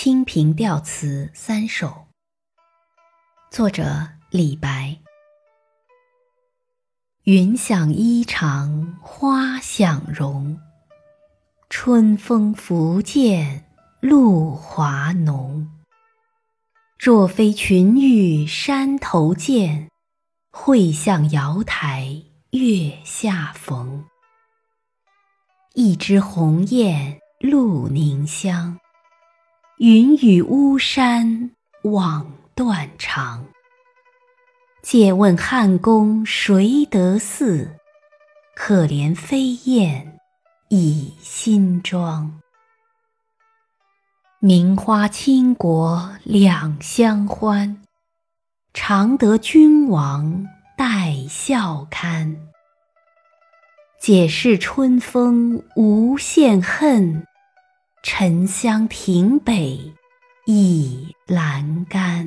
清平调词三首，作者李白。云想衣裳花想容，春风拂槛露华浓。若非群玉山头见，会向瑶台月下逢。一枝红艳露凝香。云雨巫山枉断肠。借问汉宫谁得似？可怜飞燕倚新妆。名花倾国两相欢，常得君王带笑看。解释春风无限恨。沉香亭北倚阑干。